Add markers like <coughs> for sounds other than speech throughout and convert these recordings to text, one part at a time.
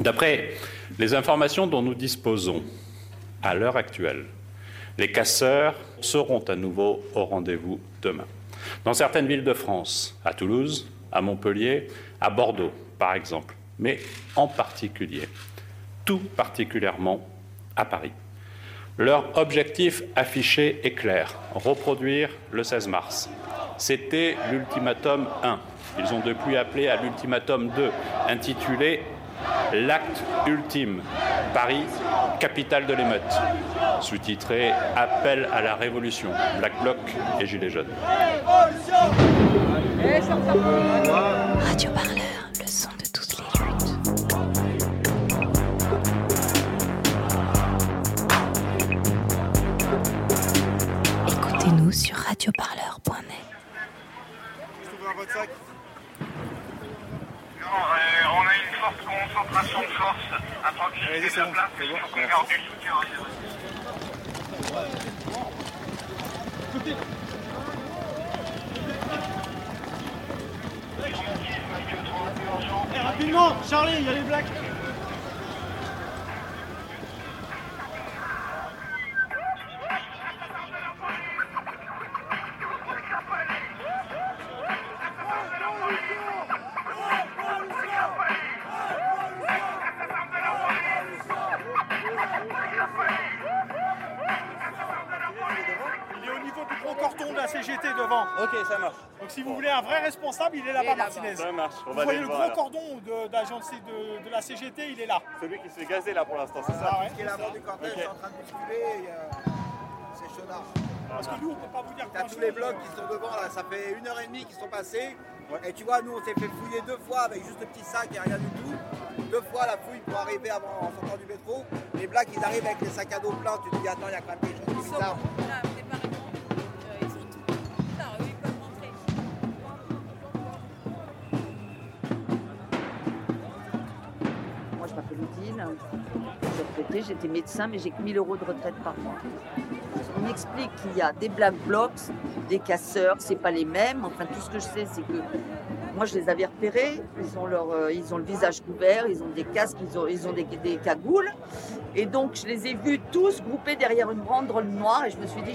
D'après les informations dont nous disposons à l'heure actuelle, les casseurs seront à nouveau au rendez-vous demain. Dans certaines villes de France, à Toulouse, à Montpellier, à Bordeaux, par exemple, mais en particulier, tout particulièrement à Paris. Leur objectif affiché est clair, reproduire le 16 mars. C'était l'ultimatum 1. Ils ont depuis appelé à l'ultimatum 2, intitulé L'acte ultime, Paris, capitale de l'émeute, sous-titré Appel à la révolution, Black Bloc et Gilets jaunes. Radio Parleur, le son de toutes les luttes. Écoutez-nous sur radioparleur.net. Euh, on a une forte concentration de force à tranquilliser la place, il faut qu'on garde du soutien. rapidement, Charlie, il y a les blacks. Responsable, il est là-bas, Martinez. Ça marche, on Vous voyez le gros alors. cordon de, d'agence de, de la CGT, il est là. Celui qui se fait gazer là pour l'instant, c'est Ah ça ouais. Qui est l'avant du cortège Ok. est en train de musculer et euh, c'est chaudard. Parce que nous, on peut pas vous dire T'as tous les blocs qui sont devant là, ça fait une heure et demie qu'ils sont passés. Et tu vois, nous on s'est fait fouiller deux fois avec juste le petit sac et rien du tout. Deux fois la fouille pour arriver avant en sortant du métro. Les blacks ils arrivent avec les sacs à dos pleins, tu te dis attends, il y a quand même quelque chose de j'étais médecin, mais j'ai que 1000 euros de retraite par mois. On m'explique qu'il y a des black blocs, des casseurs, c'est pas les mêmes. Enfin, tout ce que je sais, c'est que moi, je les avais repérés. Ils ont, leur, euh, ils ont le visage couvert, ils ont des casques, ils ont, ils ont des, des cagoules. Et donc, je les ai vus tous groupés derrière une banderole noire. Et je me suis dit,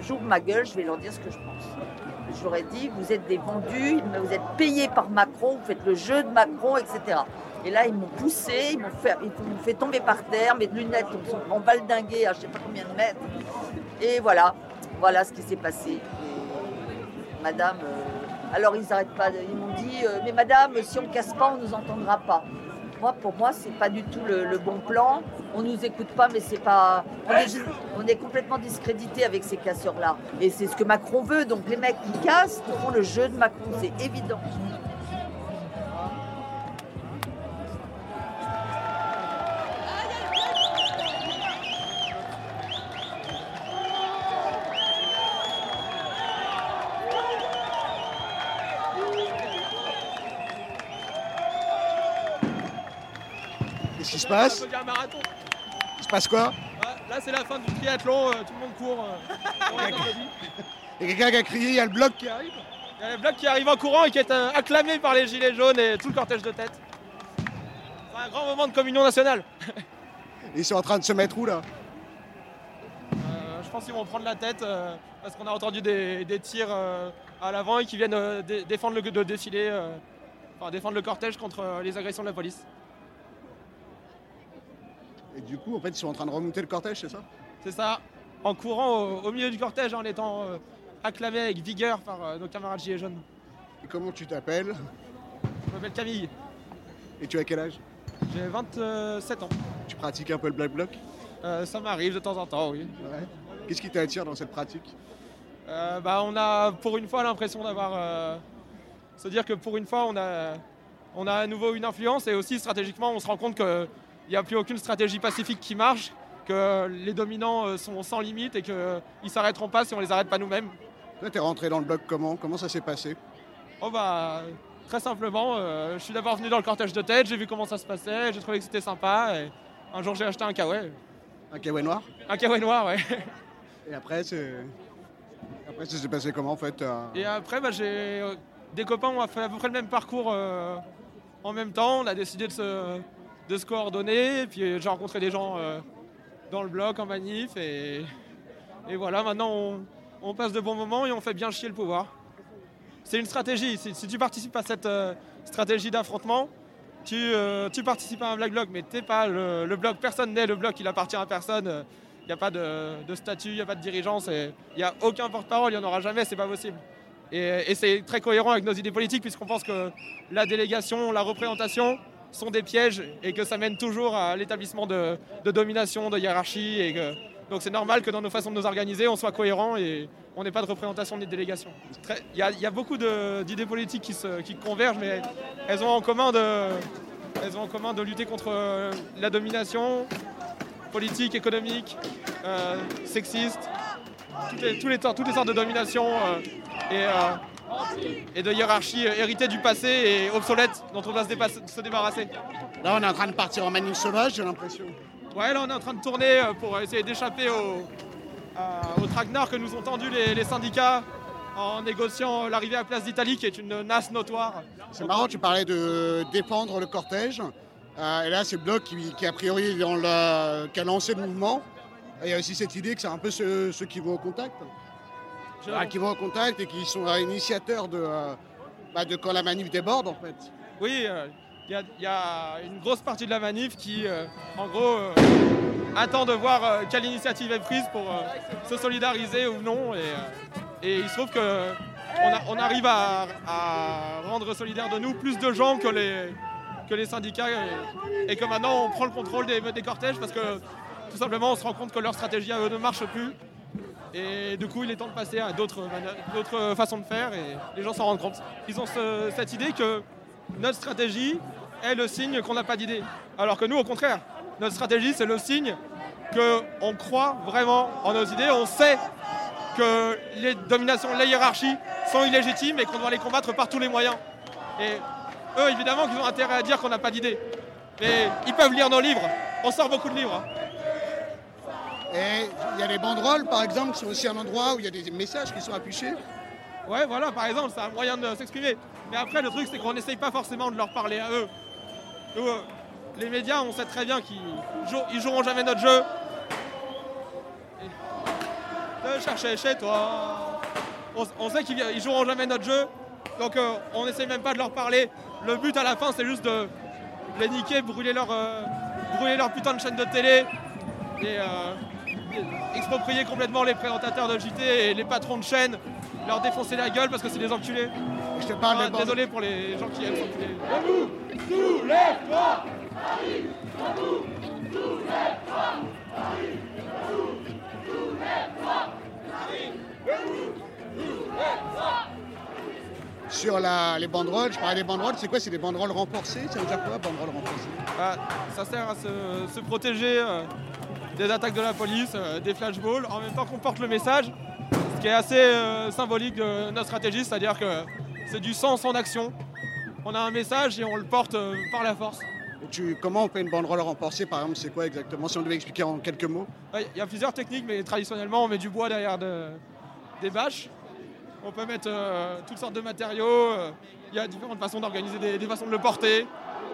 j'ouvre ma gueule, je vais leur dire ce que je pense. Ai dit, vous êtes des vendus, vous êtes payés par Macron, vous faites le jeu de Macron, etc. Et là, ils m'ont poussé, ils m'ont fait, tomber par terre, mes lunettes sont en valdinguées à je sais pas combien de mètres. Et voilà, voilà ce qui s'est passé. Madame, euh, alors ils n'arrêtent pas, ils m'ont dit, euh, mais madame, si on casse pas, on nous entendra pas. Moi, pour moi, c'est pas du tout le, bon plan. On nous écoute pas, mais c'est pas. On est, juste- on est complètement discrédité avec ces casseurs-là. Et c'est ce que Macron veut. Donc les mecs qui cassent font le jeu de Macron, c'est évident. Passe Il se passe quoi Là, c'est la fin du triathlon, euh, tout le monde court. euh. Il y a quelqu'un qui a crié, il y a le bloc qui arrive Il y a le bloc qui arrive en courant et qui est euh, acclamé par les gilets jaunes et tout le cortège de tête. C'est un grand moment de communion nationale. <laughs> Ils sont en train de se mettre où là Euh, je pense qu'ils vont prendre la tête euh, parce qu'on a entendu des, des tirs euh, à l'avant et qu'ils viennent dé- défendre le de défilé, enfin défendre le cortège contre les agressions de la police. Et du coup, en fait, ils sont en train de remonter le cortège, c'est ça? C'est ça, en courant au, au milieu du cortège en étant euh, acclamé avec vigueur par euh, nos camarades gilets jaunes. Et comment tu t'appelles? Je m'appelle Camille, Et tu as quel âge? J'ai 27 ans. Tu pratiques un peu le black bloc? Euh, ça m'arrive de temps en temps, oui. Ouais. Qu'est-ce qui t'attire dans cette pratique? Bah, on a pour une fois l'impression d'avoir. se dire que pour une fois, on a, on a à nouveau une influence et aussi stratégiquement, on se rend compte qu'il n'y a plus aucune stratégie pacifique qui marche, que les dominants euh, sont sans limite et qu'ils ne s'arrêteront pas si on les arrête pas nous-mêmes. Là, t'es rentré dans le bloc comment? Comment ça s'est passé? Oh bah, très simplement, euh, je suis d'abord venu dans le cortège de tête, j'ai vu comment ça se passait, j'ai trouvé que c'était sympa et un jour j'ai acheté un kawaii. Un kawaii noir? Un kawaii noir, ouais. <laughs> Et après, c'est. Après, ça s'est passé comment en fait t'as- Et après, bah, j'ai euh, des copains, on a fait à peu près le même parcours euh, en même temps. On a décidé de se, de se coordonner. Et puis j'ai rencontré des gens euh, dans le bloc, en manif. Et, et voilà, maintenant on, passe de bons moments et on fait bien chier le pouvoir. C'est une stratégie. Si, tu participes à cette euh, stratégie d'affrontement, tu, euh, tu participes à un black bloc, mais t'es pas le, le bloc. Personne n'est le bloc, il appartient à personne. Il n'y a pas de, de statut, il n'y a pas de dirigeance, il n'y a aucun porte-parole, il n'y en aura jamais, c'est pas possible. Et, et c'est très cohérent avec nos idées politiques, puisqu'on pense que la délégation, la représentation sont des pièges et que ça mène toujours à l'établissement de, domination, de hiérarchie. Et donc c'est normal que dans nos façons de nous organiser, on soit cohérent et on n'ait pas de représentation ni de délégation. Il y, a- beaucoup d'idées politiques qui, convergent, mais elles ont en commun de, elles ont en commun de lutter contre euh, la domination politique, économique, euh, sexiste, toutes les, toutes les sortes de domination euh, et, et de hiérarchie euh, héritées du passé et obsolètes dont on doit se, débarrasser. Là, on est en train de partir en manif sauvage, j'ai l'impression. Ouais, là on est en train de tourner euh, pour essayer d'échapper au, à- au traquenard que nous ont tendu les, les syndicats en négociant l'arrivée à Place d'Italie, qui est une nasse notoire. C'est marrant, tu parlais de défendre le cortège. Euh, et là, c'est bloc qui, qui, a priori, dans la- qui a lancé le mouvement. Et il y a aussi cette idée que c'est un peu ceux, ceux qui vont au contact. Ah, qui vont au contact et qui sont euh, initiateurs de, euh, bah, de quand la manif déborde, en fait. Oui, euh, il y, a- une grosse partie de la manif qui, en gros, attend de voir quelle initiative est prise pour se solidariser ou non. Et, il se trouve que on, arrive à, rendre solidaires de nous plus de gens que les, syndicats et, et que maintenant on prend le contrôle des, des cortèges parce que tout simplement on se rend compte que leur stratégie à eux ne marche plus. Et du coup, il est temps de passer à d'autres d'autres façons de faire et les gens s'en rendent compte. Ils ont ce- cette idée que notre stratégie est le signe qu'on n'a pas d'idée. Alors que nous, au contraire, notre stratégie, c'est le signe qu'on croit vraiment en nos idées. On sait que les dominations, les hiérarchies sont illégitimes et qu'on doit les combattre par tous les moyens. Et eux, évidemment, qu'ils ont intérêt à dire qu'on n'a pas d'idée. Mais ils peuvent lire nos livres. On sort beaucoup de livres. Et il y a les banderoles, par exemple, qui sont aussi un endroit où il y a des messages qui sont affichés. Ouais, voilà, par exemple, c'est un moyen de s'exprimer. Mais après, le truc, c'est qu'on n'essaye pas forcément de leur parler à eux. Euh, les médias, on sait très bien qu'ils jou- ils joueront jamais notre jeu. Et de chercher chez toi. On, sait qu'ils ils joueront jamais notre jeu. Donc, euh, on n'essaye même pas de leur parler. Le but à la fin, c'est juste de les niquer, brûler leur, euh, brûler leur putain de chaîne de télé. Et exproprier complètement les présentateurs de JT et les patrons de chaîne, leur défoncer la gueule parce que c'est des enculés. Je te parle Ah, désolé pour les gens qui aiment s'enculer. Sur la- les banderoles, je parlais des banderoles, c'est quoi C'est des banderoles renforcées Ça veut dire quoi, banderoles renforcées? Ah, ça sert à se, se protéger euh, des attaques de la police, euh, des flashballs, en même temps qu'on porte le message, ce qui est assez euh, symbolique de notre stratégie, c'est-à-dire que c'est du sens en action. On a un message et on le porte euh, par la force. Tu, Comment on fait une banderole renforcée, par exemple C'est quoi exactement Si on devait expliquer en quelques mots? Ouais, Il y a plusieurs techniques, mais traditionnellement, on met du bois derrière de- des bâches. On peut mettre euh, toutes sortes de matériaux. euh, Il y a différentes façons d'organiser des, des façons de le porter.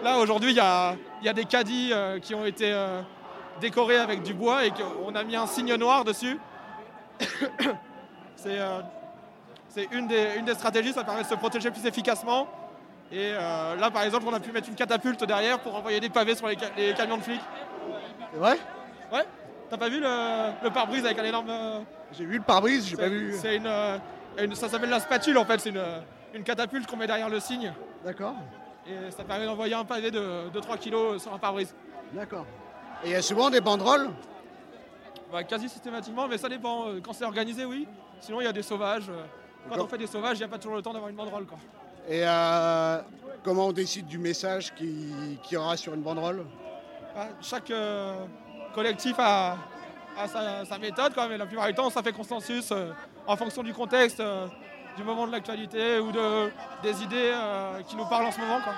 Là, aujourd'hui, il y a, il y a des caddies euh, qui ont été décorés avec du bois et qu'on a mis un signe noir dessus. <coughs> C'est euh, une, des, une des stratégies, ça permet de se protéger plus efficacement. Et euh, là, par exemple, on a pu mettre une catapulte derrière pour envoyer des pavés sur les, ca- les camions de flics. Vrai? Ouais T'as pas vu le, le pare-brise avec un énorme. euh, J'ai vu le pare-brise, j'ai pas vu. C'est une, une- Ça s'appelle la spatule en fait, c'est une, une catapulte qu'on met derrière le signe. D'accord, Et ça permet d'envoyer un pavé de, 3 kilos sur un pare-brise. d'accord. Et il y a souvent des banderoles Bah, quasi systématiquement, mais ça dépend. euh, Quand c'est organisé, oui. Sinon, il y a des sauvages. euh, Quand on fait des sauvages, il n'y a pas toujours le temps d'avoir une banderole. Quoi. Et euh, comment on décide du message qui, qui aura sur une banderole Ah, Chaque euh, collectif a, a sa, sa méthode, quoi, mais la plupart du temps, ça fait consensus euh, en fonction du contexte, du moment de l'actualité ou de, des idées qui nous parlent en ce moment. Quoi.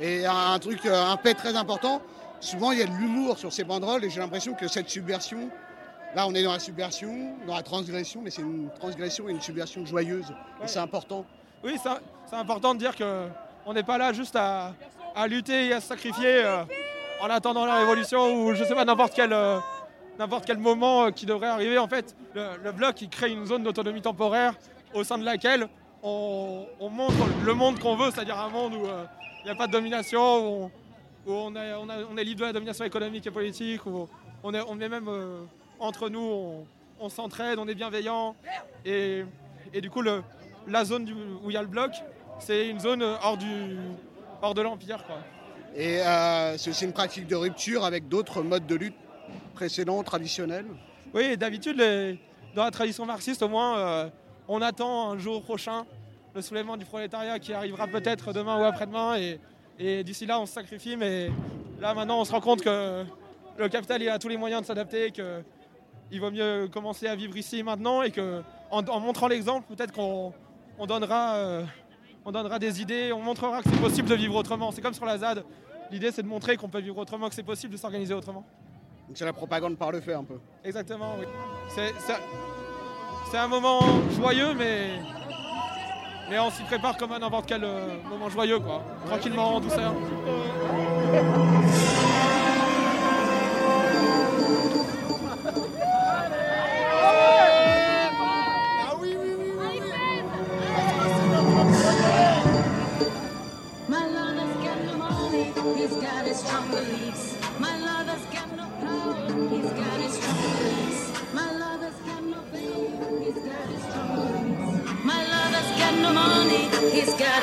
Et un, truc, un fait très important, souvent il y a de l'humour sur ces banderoles et j'ai l'impression que cette subversion, là on est dans la subversion, dans la transgression, mais c'est une transgression et une subversion joyeuse. Et c'est important. Oui, c'est important de dire qu'on n'est pas là juste à, à lutter et à se sacrifier euh, en attendant la révolution ou je sais pas, n'importe quel, euh, n'importe quel moment euh, qui devrait arriver. En fait, le, le bloc, il crée une zone d'autonomie temporaire au sein de laquelle on, on montre le monde qu'on veut, c'est-à-dire un monde où euh, il n'y a pas de domination, où on, où on est, on a- on est libre de la domination économique et politique, où on est, on est même euh, entre nous, on, on s'entraide, on est bienveillant. Et, et du coup, le, la zone du- où il y a le bloc, c'est une zone euh, hors, du, hors de l'Empire. quoi. Et euh, c'est aussi une pratique de rupture avec d'autres modes de lutte précédents, traditionnels? Oui, d'habitude, les- dans la tradition marxiste, au moins, euh, on attend un jour prochain le soulèvement du prolétariat qui arrivera peut-être demain ou après-demain. Et, et d'ici là, on se sacrifie. Mais là, maintenant, on se rend compte que le capital il a tous les moyens de s'adapter, qu'il vaut mieux commencer à vivre ici maintenant et que en, en montrant l'exemple, peut-être qu'on on donnera, euh, on donnera des idées, on montrera que c'est possible de vivre autrement. C'est comme sur la ZAD. L'idée, c'est de montrer qu'on peut vivre autrement, que c'est possible de s'organiser autrement. Donc c'est la propagande par le fait un peu. Exactement, oui. C'est un moment joyeux, mais, mais on s'y prépare comme à n'importe quel euh, moment joyeux, quoi. Tranquillement, en douceur. <laughs>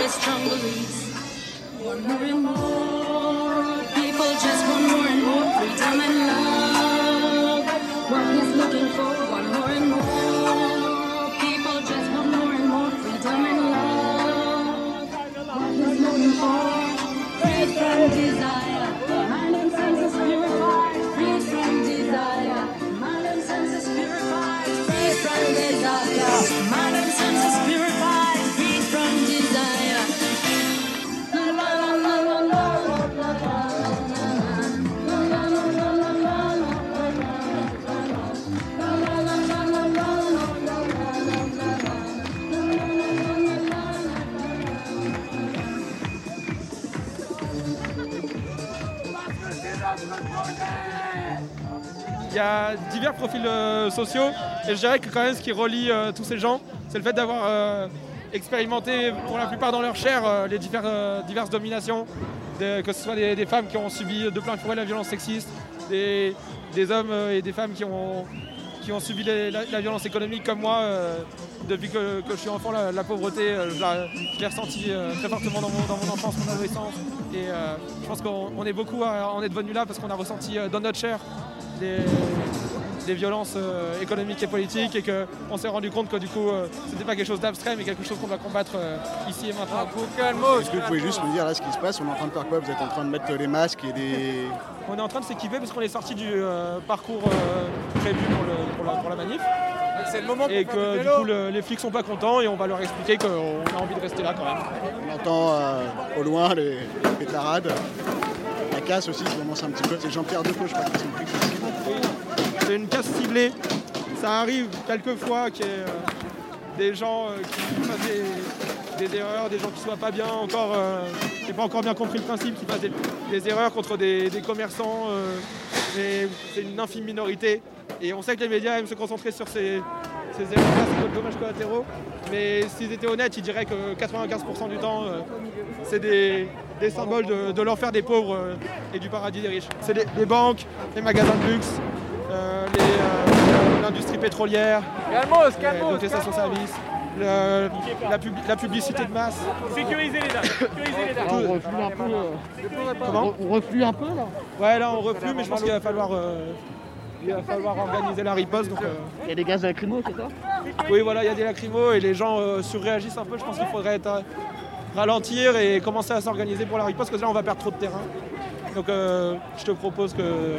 strong beliefs. More. Y a divers profils euh, sociaux, et je dirais que quand même ce qui relie euh, tous ces gens, c'est le fait d'avoir euh, expérimenté pour la plupart dans leur chair les divers- diverses dominations, que ce soit des, femmes qui ont subi de plein fouet la violence sexiste, des, hommes et des femmes qui ont, qui ont subi la, violence économique comme moi. depuis que, je suis enfant, la, pauvreté, je la- je l'ai ressentie très fortement dans mon, enfance, mon adolescence. Et je pense qu'on on est beaucoup à en être venu là parce qu'on a ressenti dans notre chair des, des violences euh, économiques et politiques et qu'on s'est rendu compte que du coup euh, c'était pas quelque chose d'abstrait mais quelque chose qu'on doit combattre euh, ici et maintenant. Est-ce que vous pouvez juste me dire là ce qui se passe? On est en train de faire quoi? Vous êtes en train de mettre les masques et des. On est en train de s'équiper parce qu'on est sorti du euh, parcours euh, prévu pour, le- pour la, pour la manif. C'est le moment Et que du coup le- les flics sont pas contents et on va leur expliquer qu'on a envie de rester là quand même. On entend euh, au loin les, les tarades. Aussi, un petit peu. C'est Jean-Pierre je une casse ciblée. Ça arrive quelquefois qu'il y ait euh, des gens euh, qui fassent des, erreurs, des gens qui soient pas bien encore, euh, n'aient pas encore bien compris le principe, qui fassent des, erreurs contre des, commerçants. mais c'est une infime minorité. Et on sait que les médias aiment se concentrer sur ces, erreurs-là, ces dommages collatéraux. Mais s'ils étaient honnêtes, ils diraient que 95% du temps, c'est des, des symboles de, de l'enfer des pauvres euh, et du paradis des riches. C'est les, les banques, les magasins de luxe, euh, euh, l'industrie pétrolière, euh, les le- la, pub- la publicité de masse. Sécurisez les dames. Sécurisez les dames. Tout- reflue un peu. euh, Comment? on reflue un peu là? Ouais, là on reflue, mais je pense qu'il va falloir, euh, il va falloir organiser la riposte. Donc, euh, Il y a des gaz lacrymaux, c'est ça? oui, voilà, il y a des lacrymos et les gens euh, surréagissent un peu. Je pense qu'il faudrait être, ralentir et commencer à s'organiser pour la riposte, parce que là on va perdre trop de terrain. Donc euh, je te propose que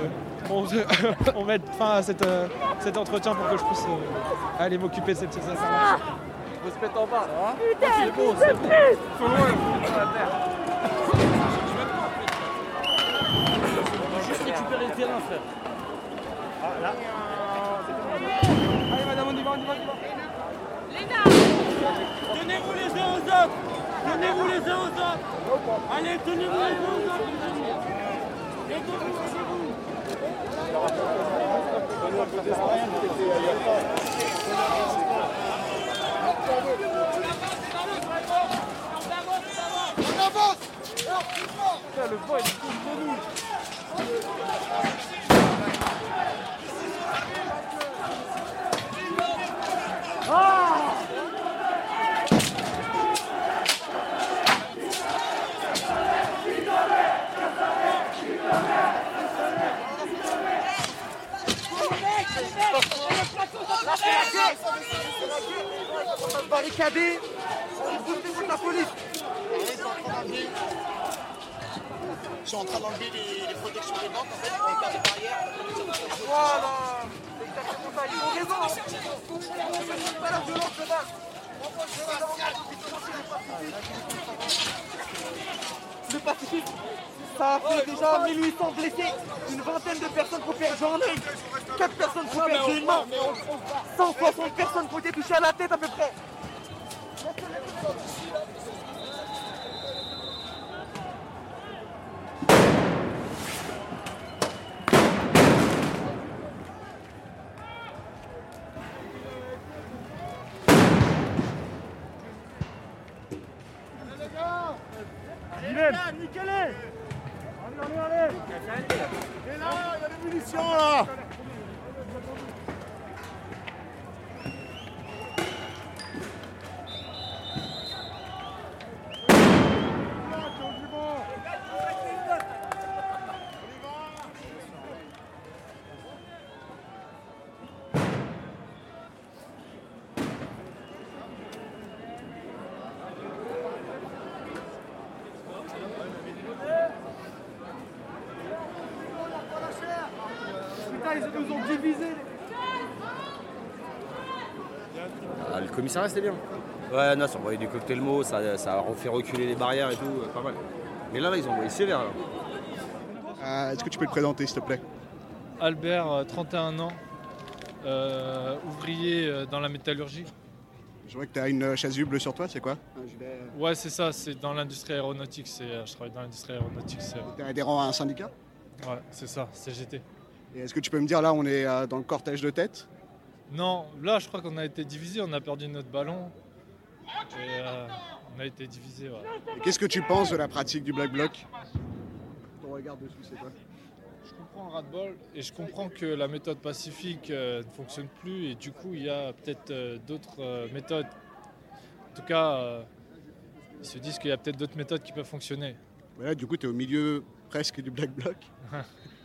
on, <laughs> on mette fin à cette, euh, cet entretien pour que je puisse euh, aller m'occuper de ces petites affaires. On se mettre en bas, là. hein. C'est beau, c'est beau. Faut loin, faut sur la terre. Juste récupérer le terrain, frère. Allez madame, on y va, on y va, on y va. Tenez-vous les uns aux autres. Tenez-vous les uns aux autres. Allez, tenez-vous les uns aux autres, les vous On avance le vent, est contre nous Barricadé, boostez contre la police. Ils sont en train d'enlever les, protections des banques, en fait, pour des barrières. Voilà, ils ont raison. Pas la de. Le pacifisme, ça a fait déjà 1800 blessés, une vingtaine de personnes perdu un œil, 4 personnes qui ont perdu une main, 160 personnes qui ont été touchées à la tête à peu près. Ils nous ont divisés. Ah, le commissariat c'était bien. Ouais, non, ça envoyé du cocktail mot, ça, ça a fait reculer les barrières et tout, euh, pas mal. Mais là, là ils ont envoyé sévère. Euh, Est-ce que tu peux te présenter, s'il te plaît? Albert, euh, 31 ans, euh, ouvrier euh, dans la métallurgie. Je vois que tu as une chasuble sur toi, c'est quoi? Ouais, c'est ça, c'est dans l'industrie aéronautique. c'est, Je travaille dans l'industrie aéronautique. c'est- Tu es adhérent à un syndicat? Ouais, c'est ça, CGT. Et est-ce que tu peux me dire, là, on est euh, dans le cortège de tête? Non, là, je crois qu'on a été divisé, on a perdu notre ballon. Et euh, on a été divisé, ouais. Qu'est-ce que tu penses de la pratique du Black Bloc? Ton regard dessus, c'est quoi? Je comprends le ras-de-bol et je comprends que la méthode pacifique euh, ne fonctionne plus et du coup il y a peut-être euh, d'autres méthodes. En tout cas, ils se disent qu'il y a peut-être d'autres méthodes qui peuvent fonctionner. Voilà, du coup, tu es au milieu presque du Black Bloc. <laughs>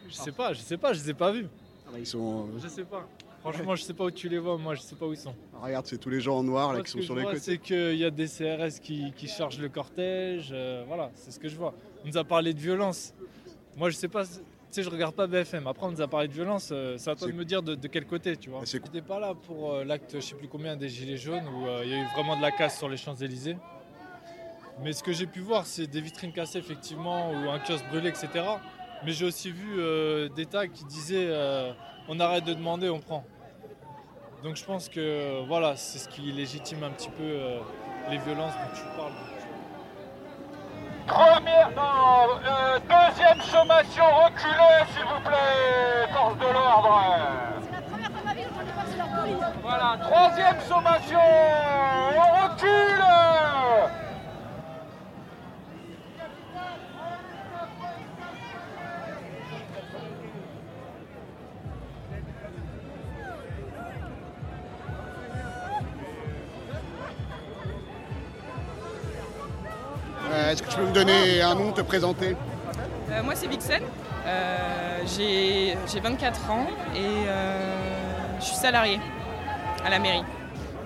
Je sais pas, je sais pas, je les ai pas vus. Ah bah, ils sont... Je sais pas. Franchement, je sais pas où tu les vois, moi je sais pas où ils sont. Ah, regarde, c'est tous les gens en noir là, qui sont sur les côtés. c'est qu'il y a des CRS qui, qui chargent le cortège. euh, voilà, c'est ce que je vois. On nous a parlé de violence. Moi, je sais pas. Tu sais, je regarde pas BFM. Après, on nous a parlé de violence. euh, c'est à toi de me dire de, de quel côté, tu vois. J'étais pas là pour euh, l'acte, je sais plus combien, des Gilets jaunes, où euh, il y a eu vraiment de la casse sur les Champs-Élysées. Mais ce que j'ai pu voir, c'est des vitrines cassées, effectivement, ou un kiosque brûlé, etc. Mais j'ai aussi vu euh, des tags qui disaient euh, on arrête de demander, on prend. Donc je pense que voilà, c'est ce qui légitime un petit peu euh, les violences dont tu parles. Première, non, euh, deuxième sommation, reculez s'il vous plaît, force de l'ordre. Voilà, troisième sommation, on recule. Est-ce que tu peux me donner un nom, te présenter? Euh, moi, c'est Vixen. Euh, J'ai j'ai 24 ans et euh, je suis salariée à la mairie.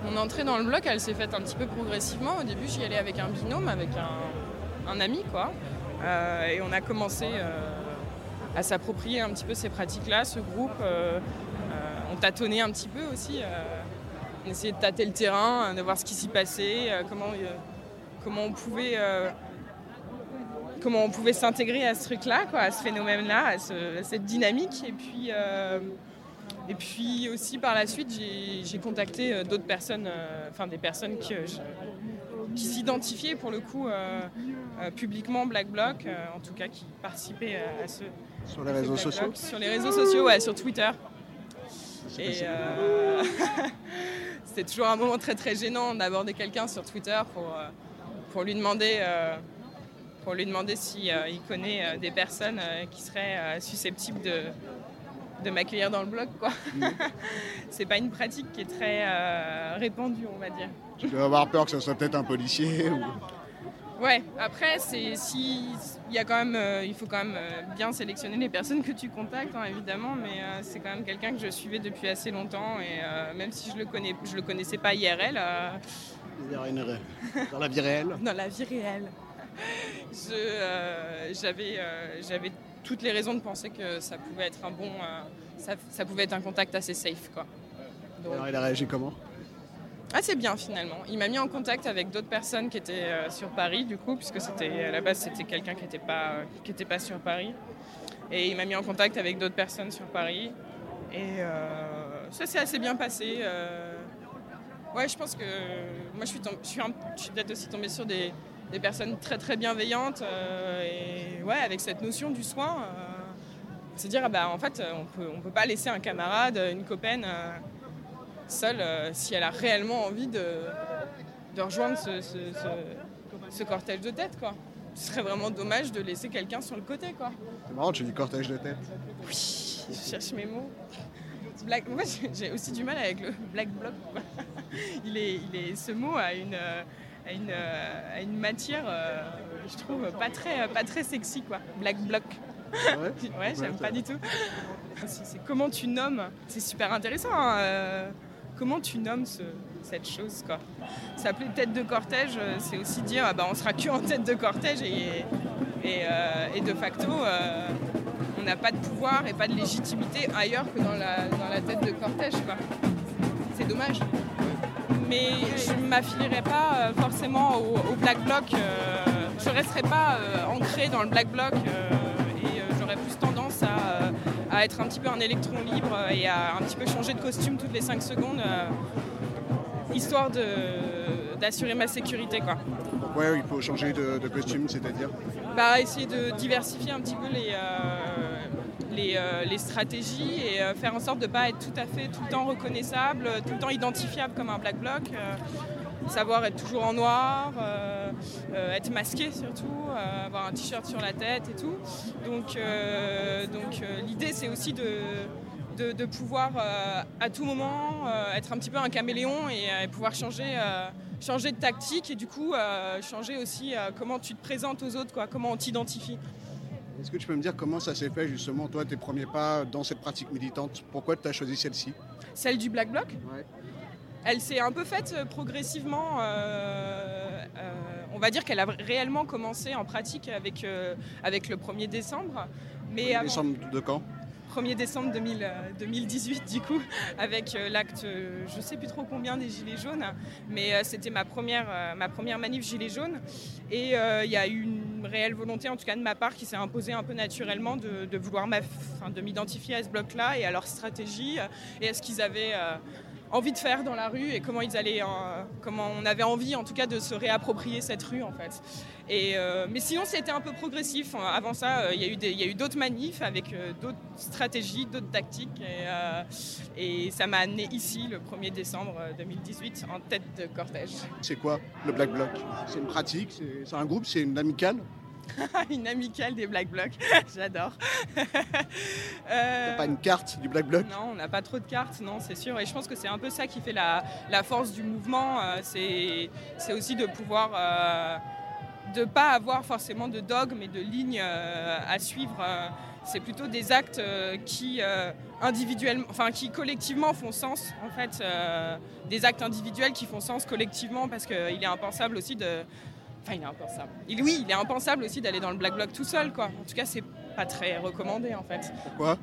Mon entrée dans le bloc, elle s'est faite un petit peu progressivement. Au début, j'y allais avec un binôme, avec un, un ami, quoi. Et on a commencé à s'approprier un petit peu ces pratiques-là, ce groupe. On tâtonnait un petit peu aussi. on essayait de tâter le terrain, de voir ce qui s'y passait, comment, comment on pouvait comment on pouvait s'intégrer à ce truc-là, quoi, à ce phénomène-là, à, ce- à cette dynamique. Et puis, euh, et puis aussi par la suite, j'ai contacté euh, d'autres personnes, euh, enfin des personnes qui, s'identifiaient pour le coup euh, euh, publiquement Black Bloc, euh, en tout cas qui participaient à, ce Sur les réseaux sociaux Bloc. Sur les réseaux sociaux, ouais, sur Twitter. Et c'était <laughs> toujours un moment très très gênant d'aborder quelqu'un sur Twitter pour, pour lui demander, pour lui demander si euh, il connaît euh, des personnes euh, qui seraient euh, susceptibles de, de m'accueillir dans le blog. quoi. <laughs> C'est pas une pratique qui est très euh, répandue, on va dire. Tu dois avoir peur que ce soit peut-être un policier ou... Ouais, après, c'est si il y a quand même, euh, il faut quand même euh, bien sélectionner les personnes que tu contactes, hein, évidemment, mais euh, c'est quand même quelqu'un que je suivais depuis assez longtemps et euh, même si je le connais, je le connaissais pas IRL, euh, Dans la vie réelle <laughs> dans la vie réelle, j'avais toutes les raisons de penser que ça pouvait être un bon, euh, ça, ça pouvait être un contact assez safe, quoi. Donc- Alors il a réagi comment? Assez bien finalement. Il m'a mis en contact avec d'autres personnes qui étaient euh, sur Paris du coup, puisque c'était à la base c'était quelqu'un qui n'était pas qui était pas sur Paris. Et il m'a mis en contact avec d'autres personnes sur Paris. Et euh, ça s'est assez bien passé. euh. Ouais, je pense que moi je suis, tom- je suis, un- je suis peut-être aussi tombée sur des, des personnes très très bienveillantes euh, et ouais avec cette notion du soin. euh, se dire ah bah en fait on peut on peut pas laisser un camarade, une copaine. euh, seule euh, si elle a réellement envie de, de rejoindre ce, ce- ce- ce cortège de tête. Quoi. Ce serait vraiment dommage de laisser quelqu'un sur le côté. Quoi. C'est marrant, tu dis cortège de tête. Oui, je cherche mes mots. Black... Moi, j'ai- aussi du mal avec le black bloc. <laughs> Il est, il est... Ce mot a une, a une, euh, a une matière, euh, je trouve, pas très, pas très sexy. Quoi. Black bloc. <laughs> Ouais, j'aime pas du tout. C'est comment tu nommes. C'est super intéressant. hein, euh, comment tu nommes ce- cette chose quoi. S'appeler tête de cortège, c'est aussi dire ah bah, on sera que en tête de cortège et, et, euh, et de facto euh, on n'a pas de pouvoir et pas de légitimité ailleurs que dans la, dans la tête de cortège quoi. C'est dommage. Mais je ne m'affilierai pas euh, forcément au, au Black Bloc. euh, je ne resterai pas euh, ancrée dans le Black Bloc et j'aurais plus tendance à, à être un petit peu un électron libre et à un petit peu changer de costume toutes les 5 secondes, histoire de- d'assurer ma sécurité. Quoi. Ouais, il faut changer de, de costume, c'est-à-dire? Bah, essayer de diversifier un petit peu les, les, euh, les stratégies et euh, faire en sorte de ne pas être tout à fait tout le temps reconnaissable, euh, tout le temps identifiable comme un black bloc. savoir être toujours en noir, être masqué surtout, avoir un t-shirt sur la tête et tout. Donc, donc l'idée c'est aussi de, de, pouvoir à tout moment être un petit peu un caméléon et pouvoir changer, changer de tactique et du coup changer aussi comment tu te présentes aux autres, quoi, comment on t'identifie. Est-ce que tu peux me dire comment ça s'est fait justement, toi, tes premiers pas dans cette pratique militante? Pourquoi tu as choisi celle-ci? Celle du Black Bloc? Ouais. Elle s'est un peu faite euh, progressivement. euh, euh, on va dire qu'elle a réellement commencé en pratique avec, euh, avec le 1er décembre. Mais avant- Décembre de quand? 1er décembre 2000, euh, 2018 du coup, <laughs> avec l'acte, je sais plus trop combien des Gilets jaunes, mais c'était ma première, ma première manif Gilets jaunes. Et il y a eu une réelle volonté, en tout cas de ma part, qui s'est imposée un peu naturellement de, de vouloir m'identifier à ce bloc-là et à leur stratégie et à ce qu'ils avaient euh, envie de faire dans la rue et comment ils allaient, comment on avait envie en tout cas de se réapproprier cette rue en fait. Et, euh, mais sinon c'était un peu progressif. Avant ça, euh, il y a eu d'autres manifs avec euh, d'autres stratégies, d'autres tactiques et, et ça m'a amené ici le 1er décembre euh, 2018 en tête de cortège. C'est quoi le Black Bloc? C'est une pratique? C'est un groupe? C'est une amicale? <laughs> une amicale des Black Blocs, <laughs> j'adore. <laughs> T'as pas une carte du Black Bloc? Non, on n'a pas trop de cartes, non, c'est sûr. Et je pense que c'est un peu ça qui fait la, la force du mouvement. euh, c'est c'est aussi de pouvoir. euh, de pas avoir forcément de dogme et de lignes euh, à suivre. euh, c'est plutôt des actes euh, qui euh, individuellement, enfin qui collectivement font sens. En fait, euh, des actes individuels qui font sens collectivement parce qu'il est impensable aussi de. Enfin, il est impensable. Il, oui, il est impensable aussi d'aller dans le black bloc tout seul, quoi. En tout cas, c'est pas très recommandé, en fait. Pourquoi?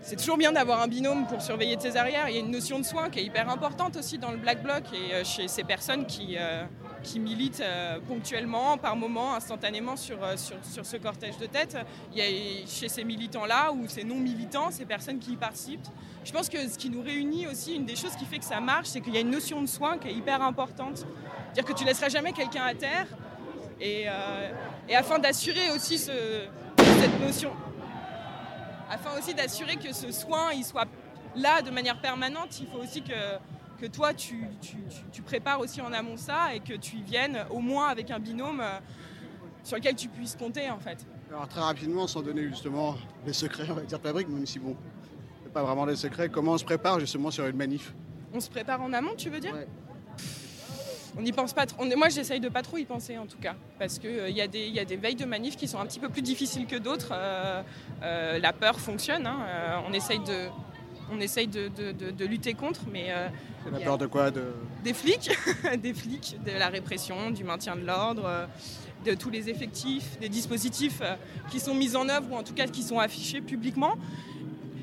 C'est toujours bien d'avoir un binôme pour surveiller tes arrières. Il y a une notion de soin qui est hyper importante aussi dans le Black Bloc et euh, chez ces personnes qui, euh, qui militent euh, ponctuellement, par moment, instantanément sur, euh, sur, sur ce cortège de tête. Il y a chez ces militants-là ou ces non-militants, ces personnes qui y participent. Je pense que ce qui nous réunit aussi, une des choses qui fait que ça marche, c'est qu'il y a une notion de soin qui est hyper importante. C'est-à-dire que tu laisseras jamais quelqu'un à terre. Et, euh, et afin d'assurer aussi ce- cette notion, afin aussi d'assurer que ce soin il soit là, de manière permanente, il faut aussi que, que toi, tu, tu- tu- tu prépares aussi en amont ça et que tu y viennes au moins avec un binôme euh, sur lequel tu puisses compter en fait. Alors très rapidement, sans donner justement les secrets, on va dire fabrique, même si bon, c'est pas vraiment des secrets, comment on se prépare justement sur une manif? On se prépare en amont, tu veux dire? On n'y pense pas trop. Moi, j'essaye de pas trop y penser en tout cas, parce qu'il il y, a des- y a des veilles de manif qui sont un petit peu plus difficiles que d'autres. Euh, euh, la peur fonctionne. hein. Euh, on essaye de, on essaye de, de- de- de lutter contre, mais euh, C'est la peur de quoi de... des flics, <laughs> des flics, de la répression, du maintien de l'ordre, euh, de tous les effectifs, des dispositifs euh, qui sont mis en œuvre ou en tout cas qui sont affichés publiquement.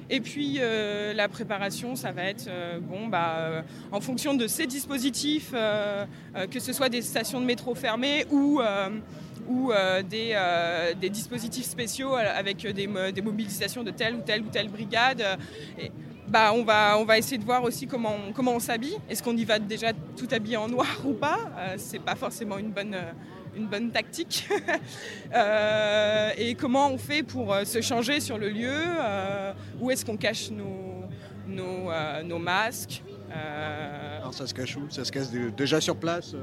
Et puis euh, la préparation, ça va être euh, bon, bah, euh, en fonction de ces dispositifs, que ce soit des stations de métro fermées ou, ou des, des dispositifs spéciaux avec des, mo- des mobilisations de telle ou telle ou telle brigade. et, bah, on, va, on va essayer de voir aussi comment on, comment on s'habille. Est-ce qu'on y va déjà tout habillé en noir ou pas? Euh, C'est pas forcément une bonne, euh, une bonne tactique. <laughs> Euh, et comment on fait pour euh, se changer sur le lieu? Euh, Où est-ce qu'on cache nos, nos, nos masques? Alors ça se cache où? Ça se cache dé- déjà sur place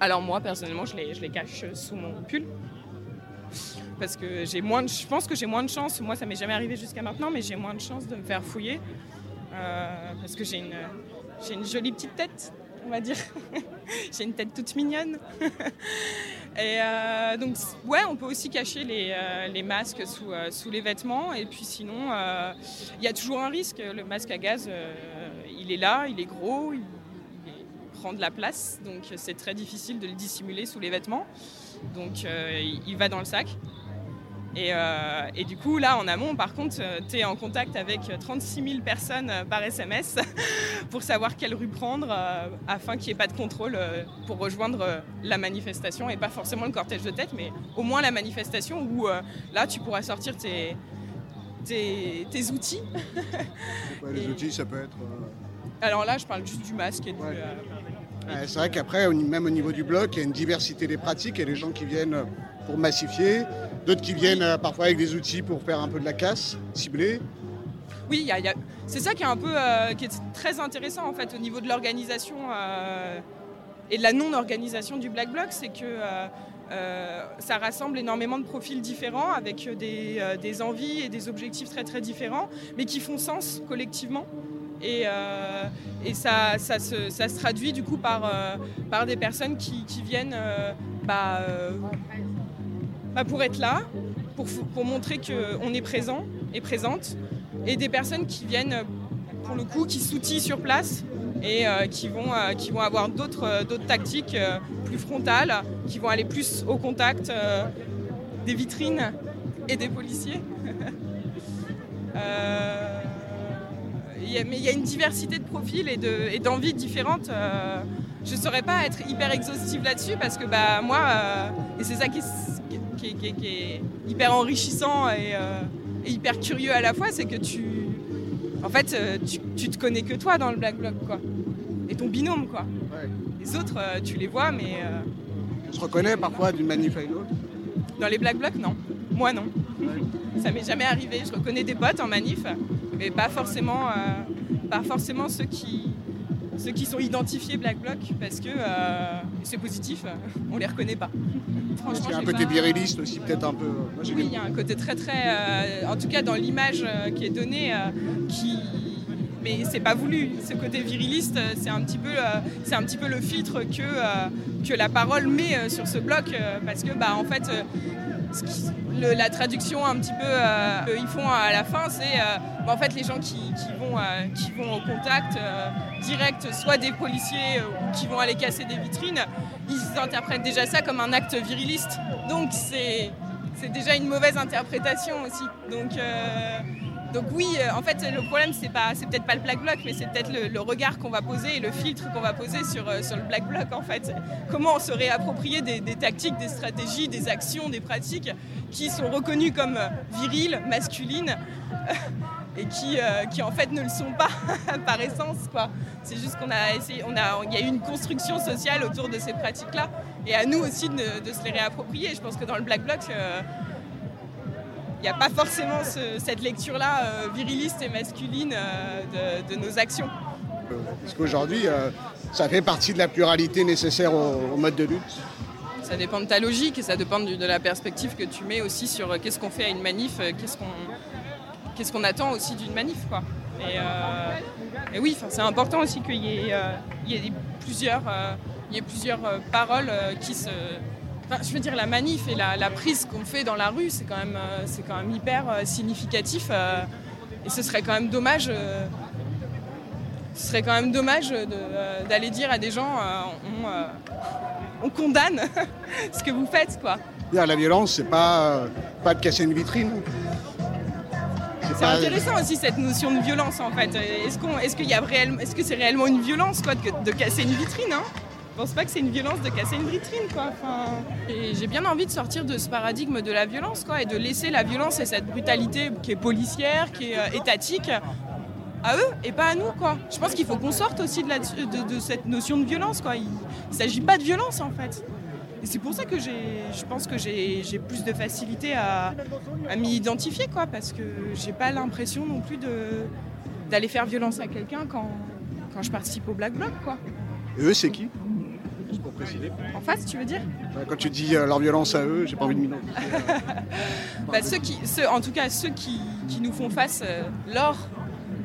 Alors moi personnellement je les, je les cache sous mon pull. Parce que j'ai moins de, je pense que j'ai moins de chance, moi ça m'est jamais arrivé jusqu'à maintenant mais j'ai moins de chance de me faire fouiller parce que j'ai une, jolie petite tête on va dire, <laughs> j'ai une tête toute mignonne. <laughs> Et euh, donc ouais on peut aussi cacher les, euh, masques sous, euh, les vêtements. Et puis sinon euh, il y a toujours un risque, le masque à gaz euh, il est là, il est gros, il, prend de la place, donc c'est très difficile de le dissimuler sous les vêtements. Donc euh, il il va dans le sac. Et, euh, et du coup, là, en amont, par contre, tu es en contact avec 36 000 personnes euh, par SMS <laughs> pour savoir quelle rue prendre euh, afin qu'il n'y ait pas de contrôle euh, pour rejoindre euh, la manifestation et pas forcément le cortège de tête, mais au moins la manifestation où euh, là, tu pourras sortir tes, tes, tes outils. <laughs> ouais, Les outils, ça peut être... euh, Alors là, je parle juste du masque et du, euh, Ouais, c'est vrai qu'après, même au niveau du bloc, il y a une diversité des pratiques. A des gens qui viennent pour massifier, d'autres qui viennent euh, parfois avec des outils pour faire un peu de la casse, ciblée. Oui, c'est ça qui est un peu euh, qui est très intéressant en fait au niveau de l'organisation euh, et de la non-organisation du Black Bloc, c'est que ça rassemble énormément de profils différents avec des, envies et des objectifs très très différents, mais qui font sens collectivement. Et, ça, se, traduit du coup par, des personnes qui, viennent bah, bah, pour être là, pour, montrer qu'on est présent et présente, et des personnes qui viennent, pour le coup, qui s'outillent sur place et euh, qui, vont, euh, qui vont avoir d'autres euh, tactiques plus frontales, qui vont aller plus au contact des vitrines et des policiers. <laughs> Mais il y a une diversité de profils et de- et d'envies différentes. je ne saurais pas être hyper exhaustive là-dessus parce que bah, moi, et c'est ça qui qui est- qui est- qui est hyper enrichissant et, euh, et hyper curieux à la fois, c'est que tu, en fait, euh, tu, tu te connais que toi dans le Black Bloc, quoi. Et ton binôme, quoi. Les autres, euh, tu les vois, mais euh, On se reconnaît parfois d'une manif à une autre. dans les Black Blocs, non. Moi, non. Ça m'est jamais arrivé. Je reconnais des potes en manif, mais pas forcément, euh, pas forcément ceux qui, ceux qui sont identifiés Black Bloc, parce que euh, c'est positif, on les reconnaît pas. Qu'il y a un côté viriliste aussi, peut-être un peu. Moi, j'ai Oui, il y a un côté très très, euh, en tout cas dans l'image euh, qui est donnée, euh, qui, mais c'est pas voulu. Ce côté viriliste, euh, c'est un petit peu, euh, c'est un petit peu le filtre que euh, que la parole met euh, sur ce bloc, euh, parce que bah en fait. La traduction un petit peu euh, qu'ils font à la fin, c'est euh, bah, en fait les gens qui, vont, euh, qui vont au contact direct, soit des policiers ou qui vont aller casser des vitrines, ils interprètent déjà ça comme un acte viriliste. Donc c'est déjà une mauvaise interprétation aussi. Donc, donc oui, euh, en fait, le problème, c'est pas, peut-être pas le black bloc, mais c'est peut-être le, regard qu'on va poser et le filtre qu'on va poser sur, euh, le black bloc, en fait. Comment on se réapproprie des, tactiques, des stratégies, des actions, des pratiques qui sont reconnues comme euh, viriles, masculines, et qui, euh, en fait ne le sont pas <laughs> par essence. C'est juste qu'on a essayé, on a, il y a eu une construction sociale autour de ces pratiques-là, et à nous aussi de, se les réapproprier. Je pense que dans le black bloc, euh, n'y a pas forcément ce- cette lecture-là euh, viriliste et masculine euh, de, de nos actions. Parce qu'aujourd'hui, euh, ça fait partie de la pluralité nécessaire au, au mode de lutte. Ça dépend de ta logique et ça dépend de la perspective que tu mets aussi sur euh, qu'est-ce qu'on fait à une manif, euh, qu'est-ce qu'on qu'est-ce qu'on attend aussi d'une manif. Quoi. Et, euh, et oui, c'est important aussi qu'il y ait, euh, il y ait des- plusieurs, euh, il y ait plusieurs euh, paroles euh, qui se... Enfin, je veux dire, la manif et la, la prise qu'on fait dans la rue, c'est quand même, euh, c'est quand même hyper euh, significatif. euh, et ce serait quand même dommage... ce serait quand même dommage de, d'aller dire à des gens on, on condamne <laughs> ce que vous faites quoi. La violence, c'est pas, pas de casser une vitrine. C'est intéressant aussi cette notion de violence en fait. Est-ce qu'on, est-ce qu'il y a réellement, est-ce que c'est réellement une violence quoi de, de casser une vitrine hein? Je pense pas que c'est une violence de casser une vitrine quoi. Enfin, j'ai bien envie de sortir de ce paradigme de la violence quoi et de laisser la violence et cette brutalité qui est policière, qui est euh, étatique à eux et pas à nous quoi. Je pense qu'il faut qu'on sorte aussi de, cette notion de violence quoi. Il, il s'agit pas de violence en fait. Et c'est pour ça que je pense que j'ai, plus de facilité à, à m'y identifier quoi, parce que j'ai pas l'impression non plus d'aller faire violence à quelqu'un quand, quand je participe au Black Bloc quoi. Et eux, c'est qui? Juste pour préciser. En face, tu veux dire Quand tu dis euh, leur violence à eux, j'ai pas envie de m'identifier. <laughs> Bah, ceux qui, ceux, en tout cas ceux qui, qui nous font face euh, lors,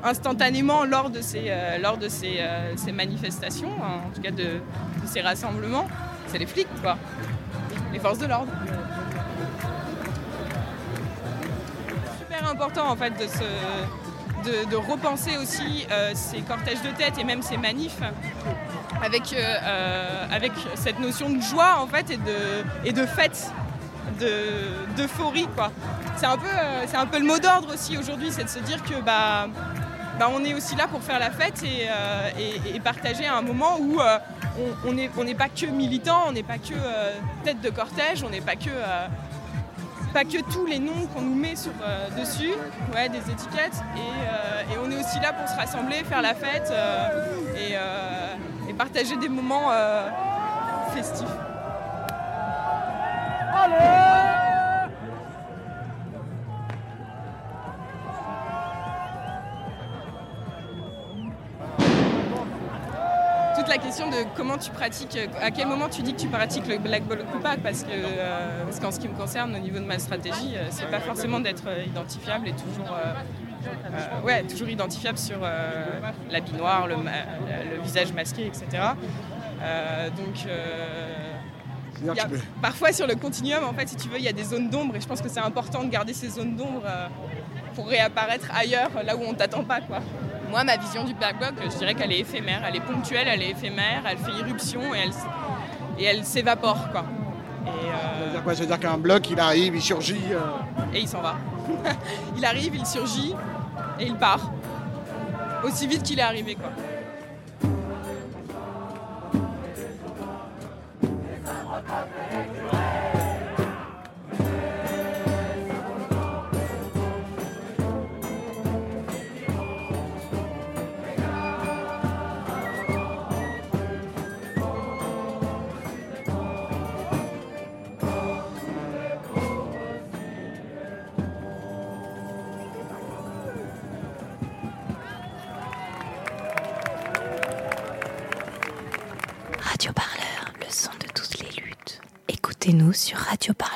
instantanément lors de ces, euh, lors de ces, euh, ces manifestations, hein, en tout cas de, de ces rassemblements, c'est les flics, quoi. Les forces de l'ordre. Super important en fait de, se, de, repenser aussi euh, ces cortèges de tête et même ces manifs avec, euh, euh, avec cette notion de joie en fait et de, et de fête de- d'euphorie quoi. C'est un peu un peu le mot d'ordre aussi aujourd'hui, c'est de se dire que bah, bah on est aussi là pour faire la fête et, et- partager un moment où on n'est on pas que militant, on n'est pas que tête de cortège, on n'est pas que pas que tous les noms qu'on nous met sur, euh, dessus, ouais, des étiquettes, et, euh, et on est aussi là pour se rassembler, faire la fête euh, et, partager des moments festifs. Comment tu pratiques, à quel moment tu dis que tu pratiques le black ball ou pas, parce que euh, parce qu'en ce qui me concerne, au niveau de ma stratégie, euh, c'est pas forcément d'être euh, identifiable et toujours, euh, ouais, toujours identifiable sur l'habit noir, le, visage masqué, etc. Donc y a- parfois sur le continuum, en fait, si tu veux, il y a des zones d'ombre et je pense que c'est important de garder ces zones d'ombre pour réapparaître ailleurs, là où on t'attend pas, quoi. Moi, ma vision du Black Bloc, je dirais qu'elle est éphémère, elle est ponctuelle, elle est éphémère, elle fait irruption et elle, s- et elle s'évapore, quoi. Et, euh, Ça veut dire quoi? Ça veut dire qu'un bloc, il arrive, il surgit. euh, et il s'en va. <laughs> il arrive, il surgit et il part. Aussi vite qu'il est arrivé, quoi. Radio Parleur,